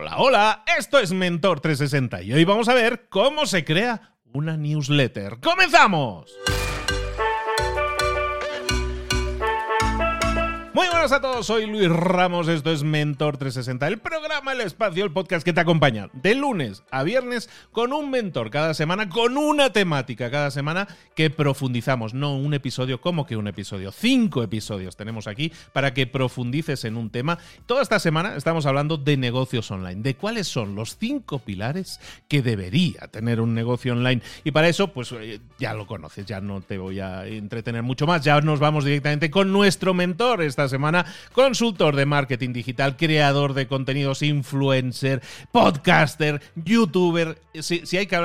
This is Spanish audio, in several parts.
Hola, hola, esto es Mentor 360 y hoy vamos a ver cómo se crea una newsletter. ¡Comenzamos! Muy buenas a todos, soy Luis Ramos, esto es Mentor 360, el programa, el espacio, el podcast que te acompaña de lunes a viernes con un mentor cada semana, con una temática cada semana que profundizamos, no un episodio como que un episodio, cinco episodios tenemos aquí para que profundices en un tema. Toda esta semana estamos hablando de negocios online, de cuáles son los cinco pilares que debería tener un negocio online. Y para eso, pues eh, ya lo conoces, ya no te voy a entretener mucho más, ya nos vamos directamente con nuestro mentor esta semana, consultor de marketing digital, creador de contenidos, influencer, podcaster, youtuber. Si, hay que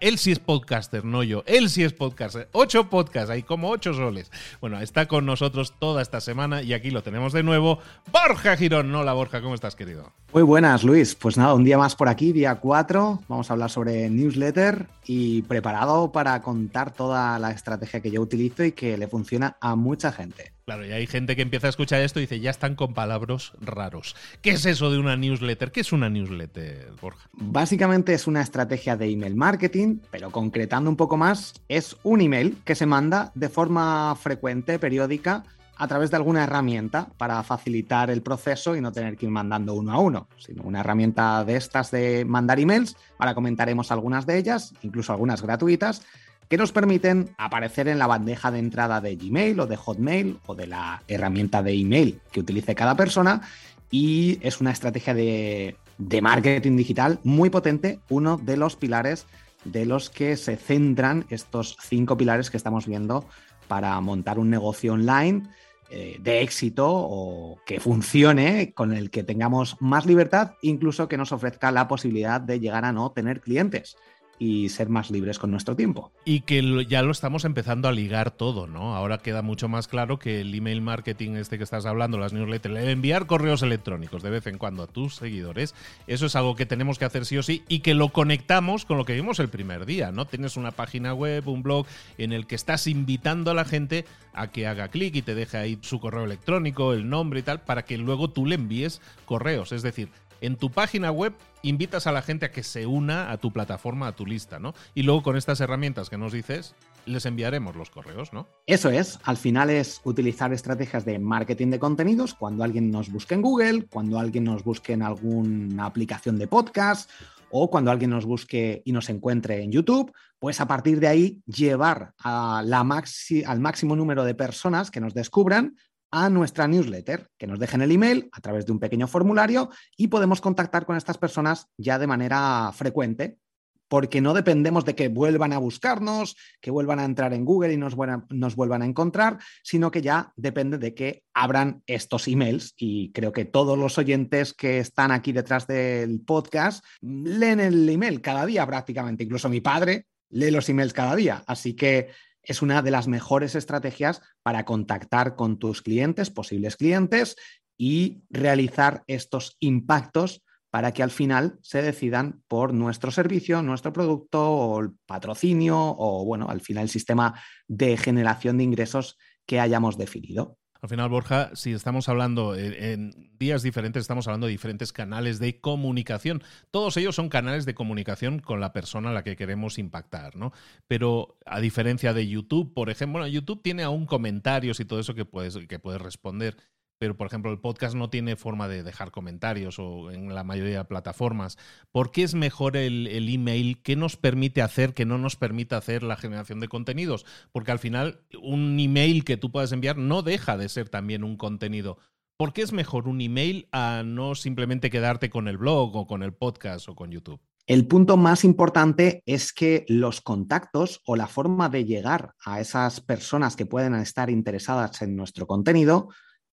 él sí es podcaster, no yo. Él sí es podcaster. Ocho podcasts, hay como ocho soles. Bueno, está con nosotros toda esta semana y aquí lo tenemos de nuevo. Borja Girón. Hola Borja, ¿cómo estás, querido? Muy buenas, Luis. Pues nada, un día más por aquí, día 4. Vamos a hablar sobre newsletter y preparado para contar toda la estrategia que yo utilizo y que le funciona a mucha gente. Claro, y hay gente que empieza a escuchar esto y dice, ya están con palabras raros. ¿Qué es eso de una newsletter? ¿Qué es una newsletter, Borja? Básicamente es una estrategia de email marketing, pero concretando un poco más, es un email que se manda de forma frecuente, periódica, a través de alguna herramienta para facilitar el proceso y no tener que ir mandando uno a uno, sino una herramienta de estas de mandar emails. Ahora comentaremos algunas de ellas, incluso algunas gratuitas, que nos permiten aparecer en la bandeja de entrada de Gmail o de Hotmail o de la herramienta de email que utilice cada persona. Y es una estrategia de, marketing digital muy potente, uno de los pilares de los que se centran estos cinco pilares que estamos viendo para montar un negocio online eh, de éxito o que funcione, con el que tengamos más libertad, incluso que nos ofrezca la posibilidad de llegar a no tener clientes y ser más libres con nuestro tiempo. Y que ya lo estamos empezando a ligar todo, ¿no? Ahora queda mucho más claro que el email marketing este que estás hablando, las newsletters, enviar correos electrónicos de vez en cuando a tus seguidores, eso es algo que tenemos que hacer sí o sí y que lo conectamos con lo que vimos el primer día, ¿no? Tienes una página web, un blog en el que estás invitando a la gente a que haga clic y te deje ahí su correo electrónico, el nombre y tal, para que luego tú le envíes correos. Es decir, en tu página web invitas a la gente a que se una a tu plataforma, a tu lista, ¿no? Y luego con estas herramientas que nos dices, les enviaremos los correos, ¿no? Eso es, al final es utilizar estrategias de marketing de contenidos cuando alguien nos busque en Google, cuando alguien nos busque en alguna aplicación de podcast o cuando alguien nos busque y nos encuentre en YouTube, pues a partir de ahí llevar al máximo número de personas que nos descubran a nuestra newsletter, que nos dejen el email a través de un pequeño formulario y podemos contactar con estas personas ya de manera frecuente, porque no dependemos de que vuelvan a buscarnos, que vuelvan a entrar en Google y nos, nos vuelvan a encontrar, sino que ya depende de que abran estos emails. Y creo que todos los oyentes que están aquí detrás del podcast leen el email cada día prácticamente, incluso mi padre lee los emails cada día. Así que es una de las mejores estrategias para contactar con tus clientes, posibles clientes, y realizar estos impactos para que al final se decidan por nuestro servicio, nuestro producto o el patrocinio o, bueno, al final el sistema de generación de ingresos que hayamos definido. Al final, Borja, si estamos hablando en días diferentes, estamos hablando de diferentes canales de comunicación. Todos ellos son canales de comunicación con la persona a la que queremos impactar, ¿no? Pero a diferencia de YouTube, por ejemplo, YouTube tiene aún comentarios y todo eso que puedes, que puedes responder pero por ejemplo el podcast no tiene forma de dejar comentarios o en la mayoría de plataformas. ¿Por qué es mejor el, email? ¿Qué nos permite hacer que no nos permite hacer la generación de contenidos? Porque al final un email que tú puedas enviar no deja de ser también un contenido. ¿Por qué es mejor un email a no simplemente quedarte con el blog o con el podcast o con YouTube? El punto más importante es que los contactos o la forma de llegar a esas personas que pueden estar interesadas en nuestro contenido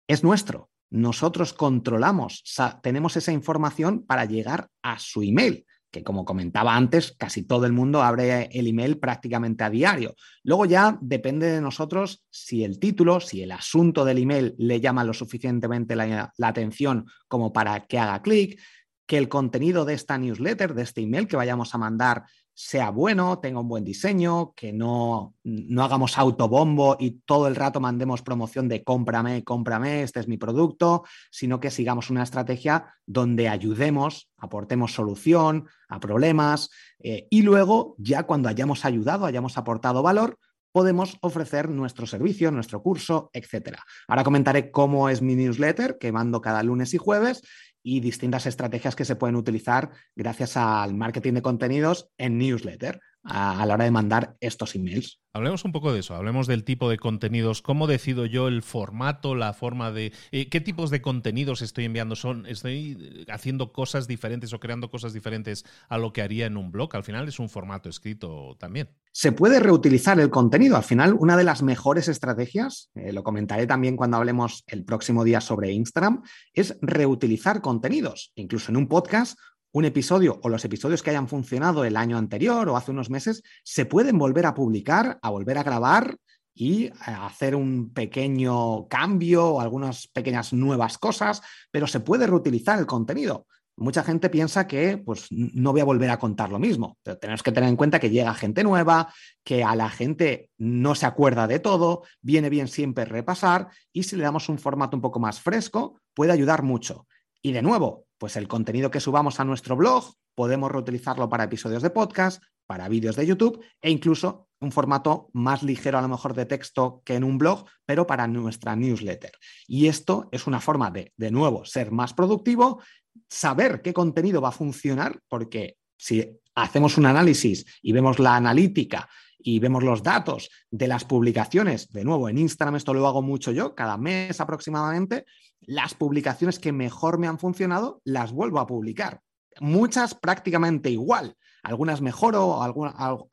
es nuestro. Nosotros controlamos, tenemos esa información para llegar a su email, que como comentaba antes, casi todo el mundo abre el email prácticamente a diario. Luego ya depende de nosotros si el título, si el asunto del email le llama lo suficientemente la, atención como para que haga clic, que el contenido de esta newsletter, de este email que vayamos a mandar, sea bueno, tenga un buen diseño, que no, no hagamos autobombo y todo el rato mandemos promoción de cómprame, cómprame, este es mi producto, sino que sigamos una estrategia donde ayudemos, aportemos solución a problemas eh, y luego ya cuando hayamos ayudado, hayamos aportado valor, podemos ofrecer nuestro servicio, nuestro curso, etc. Ahora comentaré cómo es mi newsletter que mando cada lunes y jueves y distintas estrategias que se pueden utilizar gracias al marketing de contenidos en newsletter a, la hora de mandar estos emails. Hablemos un poco de eso, hablemos del tipo de contenidos, cómo decido yo el formato, la forma de eh, qué tipos de contenidos estoy enviando, son estoy haciendo cosas diferentes o creando cosas diferentes a lo que haría en un blog, al final es un formato escrito también. Se puede reutilizar el contenido, al final una de las mejores estrategias, eh, lo comentaré también cuando hablemos el próximo día sobre Instagram, es reutilizar contenidos, incluso en un podcast un episodio o los episodios que hayan funcionado el año anterior o hace unos meses se pueden volver a publicar, a volver a grabar y hacer un pequeño cambio o algunas pequeñas nuevas cosas, pero se puede reutilizar el contenido. Mucha gente piensa que pues, no voy a volver a contar lo mismo, pero tenemos que tener en cuenta que llega gente nueva, que a la gente no se acuerda de todo, viene bien siempre repasar y si le damos un formato un poco más fresco, puede ayudar mucho. Y de nuevo, pues el contenido que subamos a nuestro blog podemos reutilizarlo para episodios de podcast, para vídeos de YouTube e incluso un formato más ligero a lo mejor de texto que en un blog, pero para nuestra newsletter. Y esto es una forma de, de nuevo, ser más productivo, saber qué contenido va a funcionar, porque si hacemos un análisis y vemos la analítica y vemos los datos de las publicaciones, de nuevo en Instagram esto lo hago mucho yo, cada mes aproximadamente, las publicaciones que mejor me han funcionado las vuelvo a publicar. Muchas prácticamente igual. Algunas mejoro,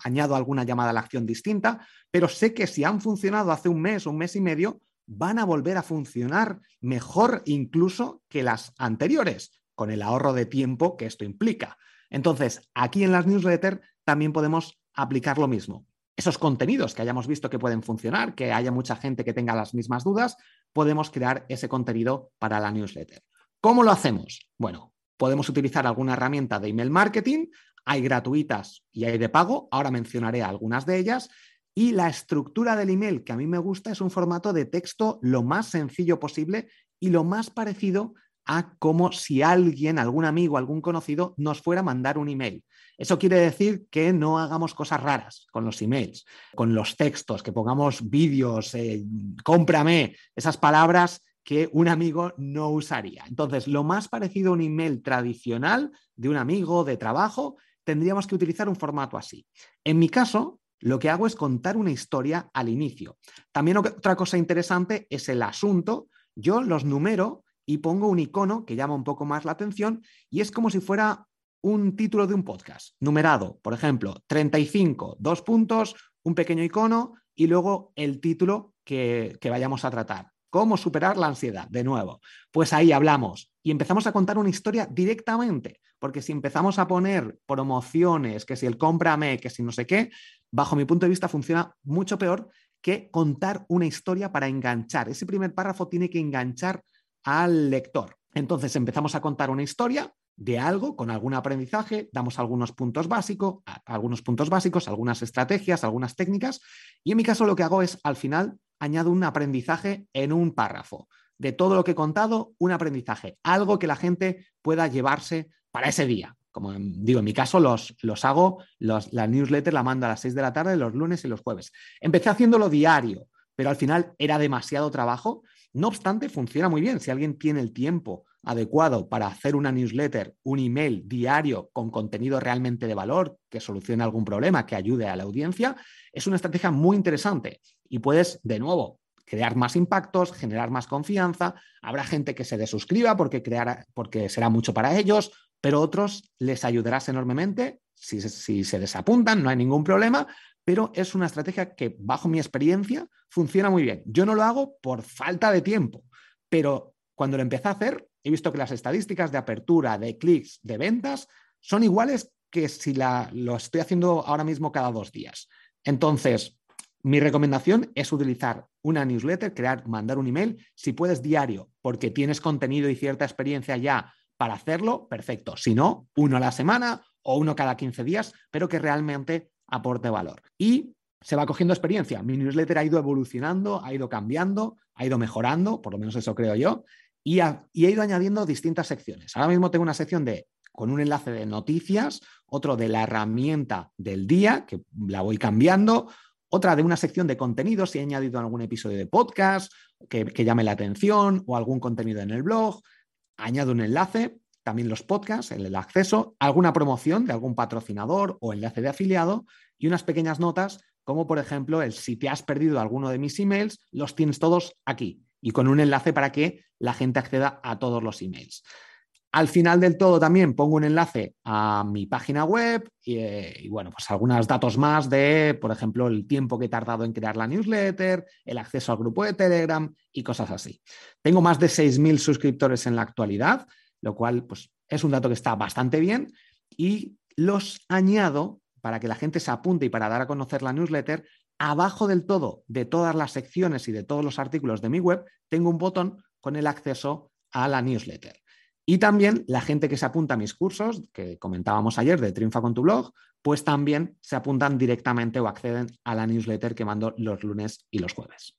añado alguna llamada a la acción distinta, pero sé que si han funcionado hace un mes un mes y medio, van a volver a funcionar mejor incluso que las anteriores, con el ahorro de tiempo que esto implica. Entonces, aquí en las newsletters también podemos aplicar lo mismo esos contenidos que hayamos visto que pueden funcionar, que haya mucha gente que tenga las mismas dudas, podemos crear ese contenido para la newsletter. ¿Cómo lo hacemos? Bueno, podemos utilizar alguna herramienta de email marketing, hay gratuitas y hay de pago, ahora mencionaré algunas de ellas, y la estructura del email que a mí me gusta es un formato de texto lo más sencillo posible y lo más parecido a como si alguien, algún amigo, algún conocido nos fuera a mandar un email. Eso quiere decir que no hagamos cosas raras con los emails, con los textos, que pongamos vídeos, eh, cómprame, esas palabras que un amigo no usaría. Entonces, lo más parecido a un email tradicional de un amigo de trabajo, tendríamos que utilizar un formato así. En mi caso, lo que hago es contar una historia al inicio. También otra cosa interesante es el asunto. Yo los numero y pongo un icono que llama un poco más la atención y es como si fuera un título de un podcast, numerado, por ejemplo, 35, dos puntos, un pequeño icono y luego el título que, que vayamos a tratar. ¿Cómo superar la ansiedad? De nuevo, pues ahí hablamos y empezamos a contar una historia directamente, porque si empezamos a poner promociones, que si el cómprame, que si no sé qué, bajo mi punto de vista funciona mucho peor que contar una historia para enganchar. Ese primer párrafo tiene que enganchar al lector. Entonces empezamos a contar una historia de algo con algún aprendizaje, damos algunos puntos básicos, algunos puntos básicos, algunas estrategias, algunas técnicas, y en mi caso lo que hago es al final añado un aprendizaje en un párrafo. De todo lo que he contado, un aprendizaje, algo que la gente pueda llevarse para ese día. Como digo, en mi caso los, los hago, la newsletter la mando a las 6 de la tarde los lunes y los jueves. Empecé haciéndolo diario, pero al final era demasiado trabajo no obstante, funciona muy bien. Si alguien tiene el tiempo adecuado para hacer una newsletter, un email diario con contenido realmente de valor, que solucione algún problema, que ayude a la audiencia, es una estrategia muy interesante y puedes, de nuevo, crear más impactos, generar más confianza. Habrá gente que se desuscriba porque, porque será mucho para ellos, pero otros les ayudarás enormemente. Si, si se desapuntan, no hay ningún problema, pero es una estrategia que, bajo mi experiencia, funciona muy bien. Yo no lo hago por falta de tiempo, pero cuando lo empecé a hacer, he visto que las estadísticas de apertura, de clics, de ventas, son iguales que si la, lo estoy haciendo ahora mismo cada dos días. Entonces, mi recomendación es utilizar una newsletter, crear, mandar un email, si puedes diario, porque tienes contenido y cierta experiencia ya para hacerlo, perfecto. Si no, uno a la semana o uno cada 15 días, pero que realmente aporte valor. Y se va cogiendo experiencia. Mi newsletter ha ido evolucionando, ha ido cambiando, ha ido mejorando, por lo menos eso creo yo, y, ha, he ido añadiendo distintas secciones. Ahora mismo tengo una sección de con un enlace de noticias, otro de la herramienta del día, que la voy cambiando, otra de una sección de contenidos, si he añadido algún episodio de podcast que llame la atención o algún contenido en el blog, añado un enlace, también los podcasts, el acceso, alguna promoción de algún patrocinador o enlace de afiliado y unas pequeñas notas como por ejemplo el si te has perdido alguno de mis emails, los tienes todos aquí y con un enlace para que la gente acceda a todos los emails. Al final del todo también pongo un enlace a mi página web y, y, bueno, pues algunos datos más de, por ejemplo, el tiempo que he tardado en crear la newsletter, el acceso al grupo de Telegram y cosas así. Tengo más de 6.000 suscriptores en la actualidad, lo cual pues, es un dato que está bastante bien y los añado para que la gente se apunte y para dar a conocer la newsletter, abajo del todo de todas las secciones y de todos los artículos de mi web, tengo un botón con el acceso a la newsletter. Y también la gente que se apunta a mis cursos, que comentábamos ayer de Triunfa con tu blog, pues también se apuntan directamente o acceden a la newsletter que mando los lunes y los jueves.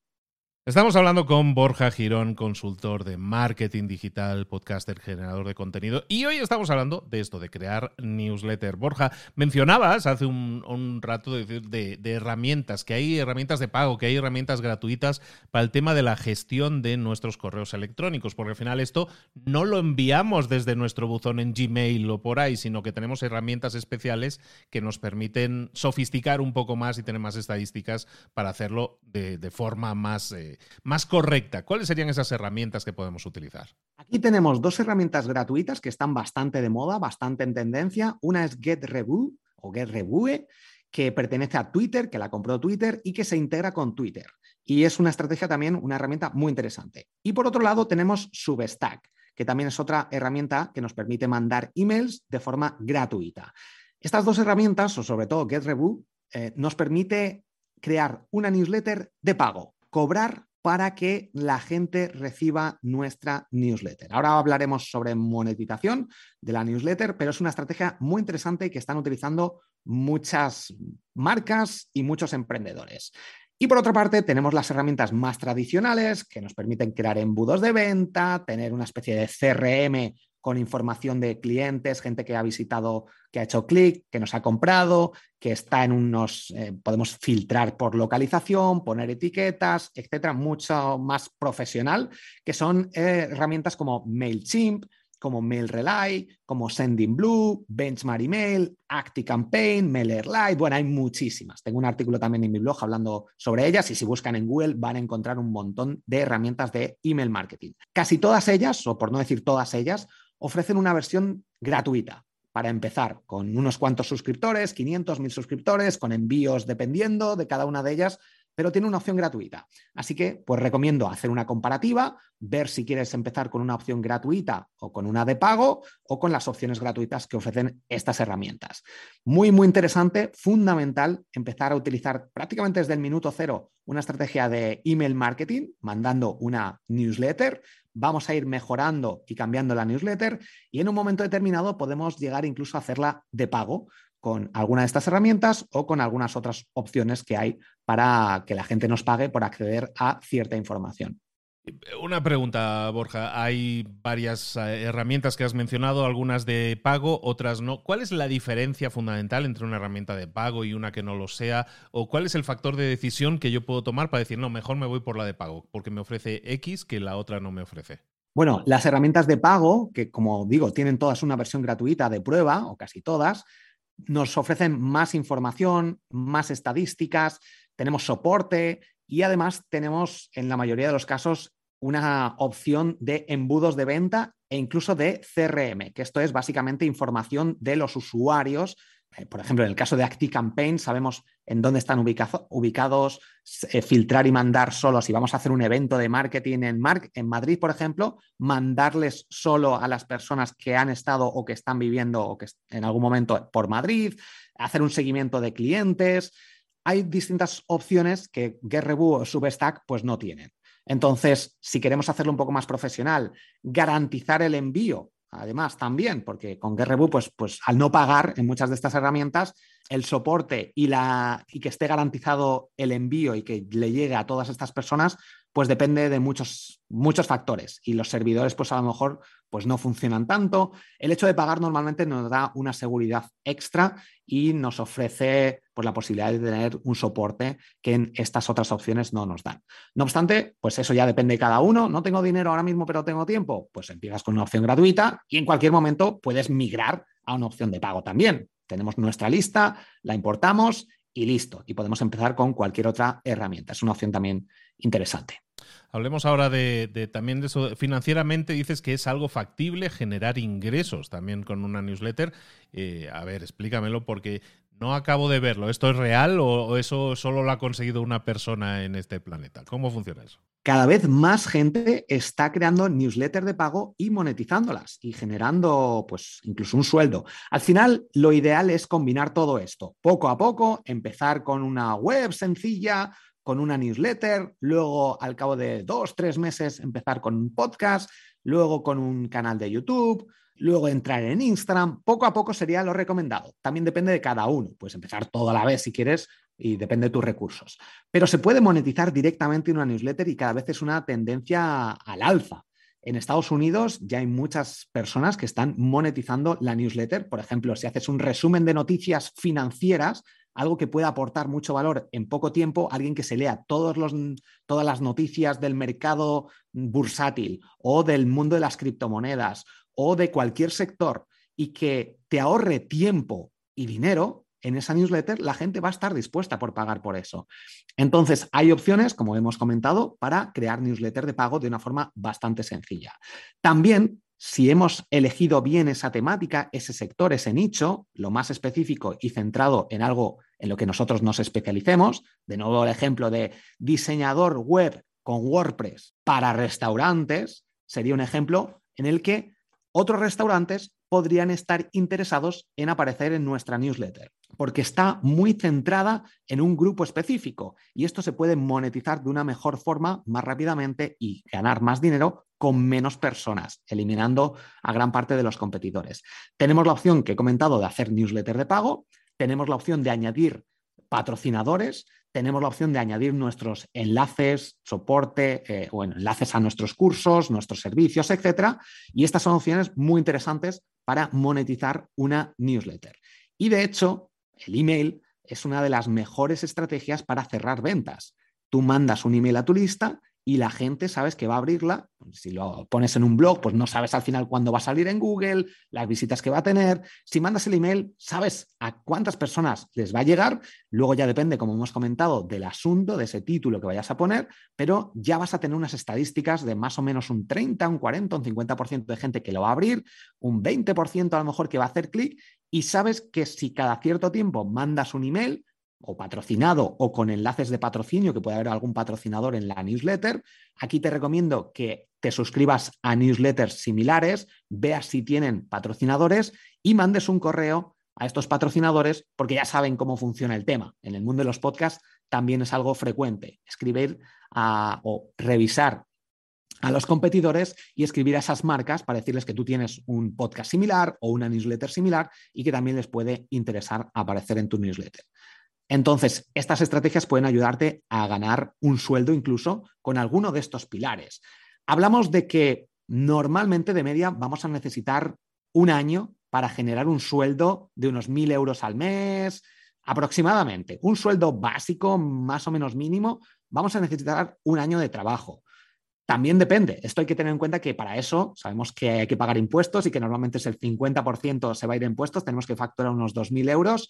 Estamos hablando con Borja Girón, consultor de marketing digital, podcaster, generador de contenido. Y hoy estamos hablando de esto, de crear newsletter. Borja, mencionabas hace un, rato de, de, herramientas, que hay herramientas de pago, que hay herramientas gratuitas para el tema de la gestión de nuestros correos electrónicos, porque al final esto no lo enviamos desde nuestro buzón en Gmail o por ahí, sino que tenemos herramientas especiales que nos permiten sofisticar un poco más y tener más estadísticas para hacerlo de, forma más... Eh, más correcta. ¿Cuáles serían esas herramientas que podemos utilizar? Aquí tenemos dos herramientas gratuitas que están bastante de moda, bastante en tendencia. Una es GetReview o GetRevue, que pertenece a Twitter, que la compró Twitter y que se integra con Twitter. Y es una estrategia también, una herramienta muy interesante. Y por otro lado tenemos Substack, que también es otra herramienta que nos permite mandar emails de forma gratuita. Estas dos herramientas, o sobre todo GetReview, eh, nos permite crear una newsletter de pago cobrar para que la gente reciba nuestra newsletter. Ahora hablaremos sobre monetización de la newsletter, pero es una estrategia muy interesante que están utilizando muchas marcas y muchos emprendedores. Y por otra parte, tenemos las herramientas más tradicionales que nos permiten crear embudos de venta, tener una especie de CRM con información de clientes, gente que ha visitado, que ha hecho clic, que nos ha comprado, que está en unos, eh, podemos filtrar por localización, poner etiquetas, etcétera, mucho más profesional, que son eh, herramientas como MailChimp, como MailRelay, como SendingBlue, Benchmark Email, ActiCampaign, MailerLite. Bueno, hay muchísimas. Tengo un artículo también en mi blog hablando sobre ellas y si buscan en Google van a encontrar un montón de herramientas de email marketing. Casi todas ellas, o por no decir todas ellas, ofrecen una versión gratuita para empezar con unos cuantos suscriptores, 500, 1000 suscriptores, con envíos dependiendo de cada una de ellas, pero tiene una opción gratuita. Así que, pues recomiendo hacer una comparativa, ver si quieres empezar con una opción gratuita o con una de pago o con las opciones gratuitas que ofrecen estas herramientas. Muy, muy interesante, fundamental empezar a utilizar prácticamente desde el minuto cero una estrategia de email marketing, mandando una newsletter. Vamos a ir mejorando y cambiando la newsletter y en un momento determinado podemos llegar incluso a hacerla de pago con alguna de estas herramientas o con algunas otras opciones que hay para que la gente nos pague por acceder a cierta información. Una pregunta, Borja. Hay varias eh, herramientas que has mencionado, algunas de pago, otras no. ¿Cuál es la diferencia fundamental entre una herramienta de pago y una que no lo sea? ¿O cuál es el factor de decisión que yo puedo tomar para decir, no, mejor me voy por la de pago, porque me ofrece X que la otra no me ofrece? Bueno, las herramientas de pago, que como digo, tienen todas una versión gratuita de prueba, o casi todas, nos ofrecen más información, más estadísticas, tenemos soporte y además tenemos en la mayoría de los casos una opción de embudos de venta e incluso de CRM, que esto es básicamente información de los usuarios eh, por ejemplo, en el caso de ActiCampaign, sabemos en dónde están ubicados, eh, filtrar y mandar solo. Si vamos a hacer un evento de marketing en, en Madrid, por ejemplo, mandarles solo a las personas que han estado o que están viviendo o que en algún momento por Madrid, hacer un seguimiento de clientes. Hay distintas opciones que GetReview o Substack pues no tienen. Entonces, si queremos hacerlo un poco más profesional, garantizar el envío además, también, porque con GetReview, pues, pues al no pagar en muchas de estas herramientas, el soporte y, la, y que esté garantizado el envío y que le llegue a todas estas personas, pues depende de muchos, muchos factores. Y los servidores, pues a lo mejor, pues no funcionan tanto. El hecho de pagar normalmente nos da una seguridad extra y nos ofrece pues, la posibilidad de tener un soporte que en estas otras opciones no nos dan. No obstante, pues eso ya depende de cada uno. No tengo dinero ahora mismo, pero tengo tiempo. Pues empiezas con una opción gratuita y en cualquier momento puedes migrar a una opción de pago también. Tenemos nuestra lista, la importamos y listo. Y podemos empezar con cualquier otra herramienta. Es una opción también interesante. Hablemos ahora de, también de eso. Financieramente dices que es algo factible generar ingresos también con una newsletter. Eh, a ver, explícamelo porque no acabo de verlo. ¿Esto es real o, eso solo lo ha conseguido una persona en este planeta? ¿Cómo funciona eso? Cada vez más gente está creando newsletters de pago y monetizándolas y generando, pues, incluso un sueldo. Al final, lo ideal es combinar todo esto. Poco a poco, empezar con una web sencilla, con una newsletter, luego al cabo de dos, tres meses empezar con un podcast, luego con un canal de YouTube, luego entrar en Instagram. Poco a poco sería lo recomendado. También depende de cada uno. Puedes empezar todo a la vez si quieres y depende de tus recursos. Pero se puede monetizar directamente una newsletter y cada vez es una tendencia al alza. En Estados Unidos ya hay muchas personas que están monetizando la newsletter. Por ejemplo, si haces un resumen de noticias financieras, algo que pueda aportar mucho valor en poco tiempo, alguien que se lea todos los, todas las noticias del mercado bursátil o del mundo de las criptomonedas o de cualquier sector y que te ahorre tiempo y dinero en esa newsletter, la gente va a estar dispuesta por pagar por eso. Entonces, hay opciones, como hemos comentado, para crear newsletter de pago de una forma bastante sencilla. También si hemos elegido bien esa temática, ese sector, ese nicho, lo más específico y centrado en algo en lo que nosotros nos especialicemos, de nuevo el ejemplo de diseñador web con WordPress para restaurantes, sería un ejemplo en el que otros restaurantes podrían estar interesados en aparecer en nuestra newsletter, porque está muy centrada en un grupo específico y esto se puede monetizar de una mejor forma, más rápidamente y ganar más dinero con menos personas, eliminando a gran parte de los competidores. Tenemos la opción que he comentado de hacer newsletter de pago, tenemos la opción de añadir patrocinadores, tenemos la opción de añadir nuestros enlaces, soporte, eh, bueno, enlaces a nuestros cursos, nuestros servicios, etcétera. Y estas son opciones muy interesantes para monetizar una newsletter. Y de hecho, el email es una de las mejores estrategias para cerrar ventas. Tú mandas un email a tu lista y la gente sabes que va a abrirla. Si lo pones en un blog, pues no sabes al final cuándo va a salir en Google, las visitas que va a tener. Si mandas el email, sabes a cuántas personas les va a llegar. Luego ya depende, como hemos comentado, del asunto, de ese título que vayas a poner, pero ya vas a tener unas estadísticas de más o menos un 30, un 40, un 50% de gente que lo va a abrir, un 20% a lo mejor que va a hacer clic y sabes que si cada cierto tiempo mandas un email, o patrocinado o con enlaces de patrocinio, que puede haber algún patrocinador en la newsletter. Aquí te recomiendo que te suscribas a newsletters similares, veas si tienen patrocinadores y mandes un correo a estos patrocinadores porque ya saben cómo funciona el tema. En el mundo de los podcasts también es algo frecuente escribir o revisar a los competidores y escribir a esas marcas para decirles que tú tienes un podcast similar o una newsletter similar y que también les puede interesar aparecer en tu newsletter. Entonces, estas estrategias pueden ayudarte a ganar un sueldo incluso con alguno de estos pilares. Hablamos de que normalmente de media vamos a necesitar un año para generar un sueldo de unos mil euros al mes, aproximadamente. Un sueldo básico, más o menos mínimo, vamos a necesitar un año de trabajo. También depende. Esto hay que tener en cuenta que para eso sabemos que hay que pagar impuestos y que normalmente es el 50% se va a ir a impuestos. Tenemos que facturar unos 2.000 euros.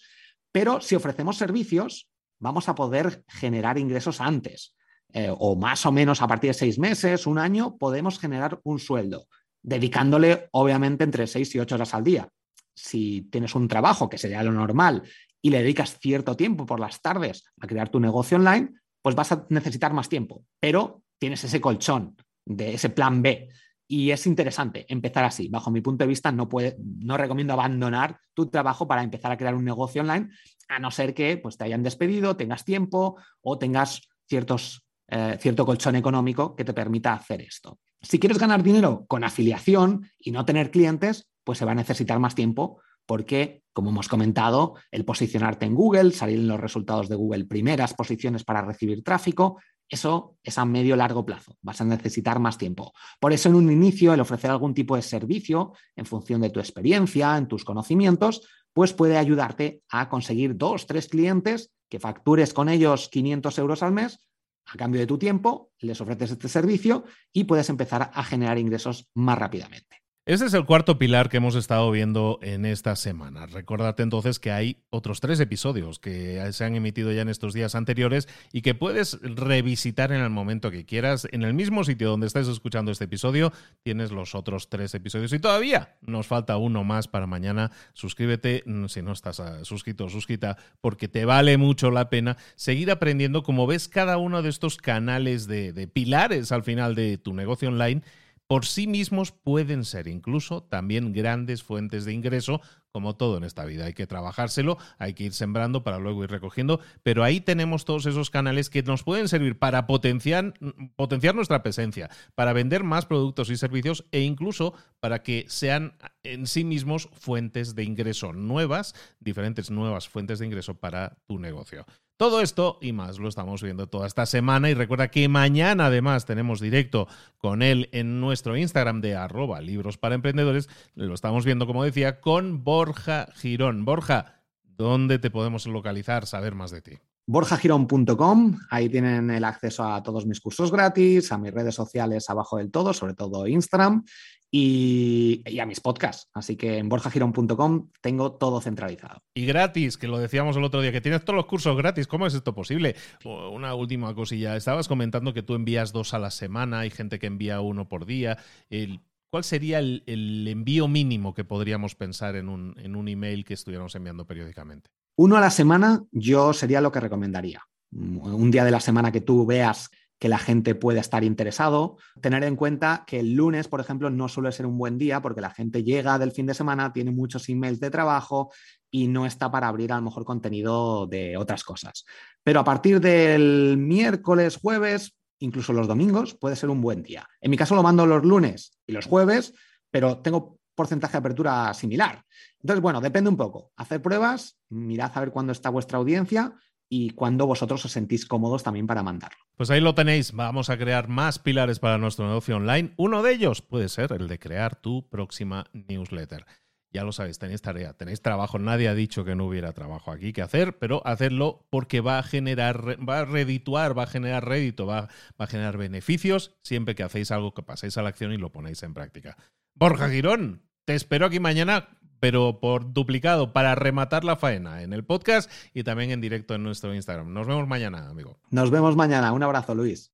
Pero si ofrecemos servicios, vamos a poder generar ingresos antes. Eh, o más o menos a partir de seis meses, un año, podemos generar un sueldo, dedicándole obviamente entre seis y ocho horas al día. Si tienes un trabajo, que sería lo normal, y le dedicas cierto tiempo por las tardes a crear tu negocio online, pues vas a necesitar más tiempo, pero tienes ese colchón de ese plan B y es interesante empezar así. Bajo mi punto de vista, no, puede, no recomiendo abandonar tu trabajo para empezar a crear un negocio online, a no ser que pues, te hayan despedido, tengas tiempo o tengas ciertos, eh, cierto colchón económico que te permita hacer esto. Si quieres ganar dinero con afiliación y no tener clientes, pues se va a necesitar más tiempo porque, como hemos comentado, el posicionarte en Google, salir en los resultados de Google primeras posiciones para recibir tráfico, eso es a medio largo plazo. Vas a necesitar más tiempo. Por eso, en un inicio, el ofrecer algún tipo de servicio en función de tu experiencia, en tus conocimientos, pues puede ayudarte a conseguir dos, tres clientes que factures con ellos 500 euros al mes a cambio de tu tiempo, les ofreces este servicio y puedes empezar a generar ingresos más rápidamente. Este es el cuarto pilar que hemos estado viendo en esta semana. Recordate entonces que hay otros tres episodios que se han emitido ya en estos días anteriores y que puedes revisitar en el momento que quieras. En el mismo sitio donde estés escuchando este episodio tienes los otros tres episodios y todavía nos falta uno más para mañana. Suscríbete mm, si no estás ah, suscrito o suscrita porque te vale mucho la pena seguir aprendiendo como ves cada uno de estos canales de pilares al final de tu negocio online por sí mismos pueden ser incluso también grandes fuentes de ingreso, como todo en esta vida. Hay que trabajárselo, hay que ir sembrando para luego ir recogiendo, pero ahí tenemos todos esos canales que nos pueden servir para potenciar, nuestra presencia, para vender más productos y servicios e incluso para que sean en sí mismos fuentes de ingreso nuevas, diferentes nuevas fuentes de ingreso para tu negocio. Todo esto y más lo estamos viendo toda esta semana y recuerda que mañana además tenemos directo con él en nuestro Instagram de arroba libros para emprendedores. Lo estamos viendo, como decía, con Borja Girón. Borja, ¿dónde te podemos localizar, saber más de ti? borjagirón.com, ahí tienen el acceso a todos mis cursos gratis, a mis redes sociales abajo del todo, sobre todo Instagram, y, a mis podcasts. Así que en borjagirón.com tengo todo centralizado. Y gratis, que lo decíamos el otro día, que tienes todos los cursos gratis. ¿Cómo es esto posible? Una última cosilla. Estabas comentando que tú envías dos a la semana, hay gente que envía uno por día. ¿Cuál sería el, envío mínimo que podríamos pensar en un, en un email que estuviéramos enviando periódicamente? Uno a la semana yo sería lo que recomendaría. Un día de la semana que tú veas que la gente puede estar interesado. Tener en cuenta que el lunes, por ejemplo, no suele ser un buen día porque la gente llega del fin de semana, tiene muchos emails de trabajo y no está para abrir a lo mejor contenido de otras cosas. Pero a partir del miércoles, jueves, incluso los domingos, puede ser un buen día. En mi caso lo mando los lunes y los jueves, pero tengo porcentaje de apertura similar. Entonces, bueno, depende un poco. Hacer pruebas, mirad a ver cuándo está vuestra audiencia y cuando vosotros os sentís cómodos también para mandarlo. Pues ahí lo tenéis, vamos a crear más pilares para nuestro negocio online. Uno de ellos puede ser el de crear tu próxima newsletter. Ya lo sabéis, tenéis tarea, tenéis trabajo. Nadie ha dicho que no hubiera trabajo aquí que hacer, pero hacerlo porque va a generar, va a redituar, va a generar rédito, va, va a generar beneficios siempre que hacéis algo que paséis a la acción y lo ponéis en práctica. Borja Girón, te espero aquí mañana pero por duplicado para rematar la faena en el podcast y también en directo en nuestro Instagram. Nos vemos mañana, amigo. Nos vemos mañana. Un abrazo, Luis.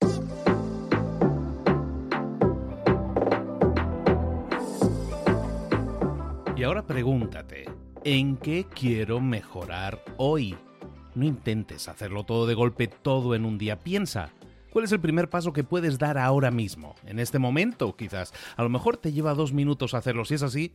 Y ahora pregúntate, ¿en qué quiero mejorar hoy? No intentes hacerlo todo de golpe, todo en un día. Piensa, ¿Cuál es el primer paso que puedes dar ahora mismo? En este momento, quizás. A lo mejor te lleva dos minutos hacerlo. Si es así,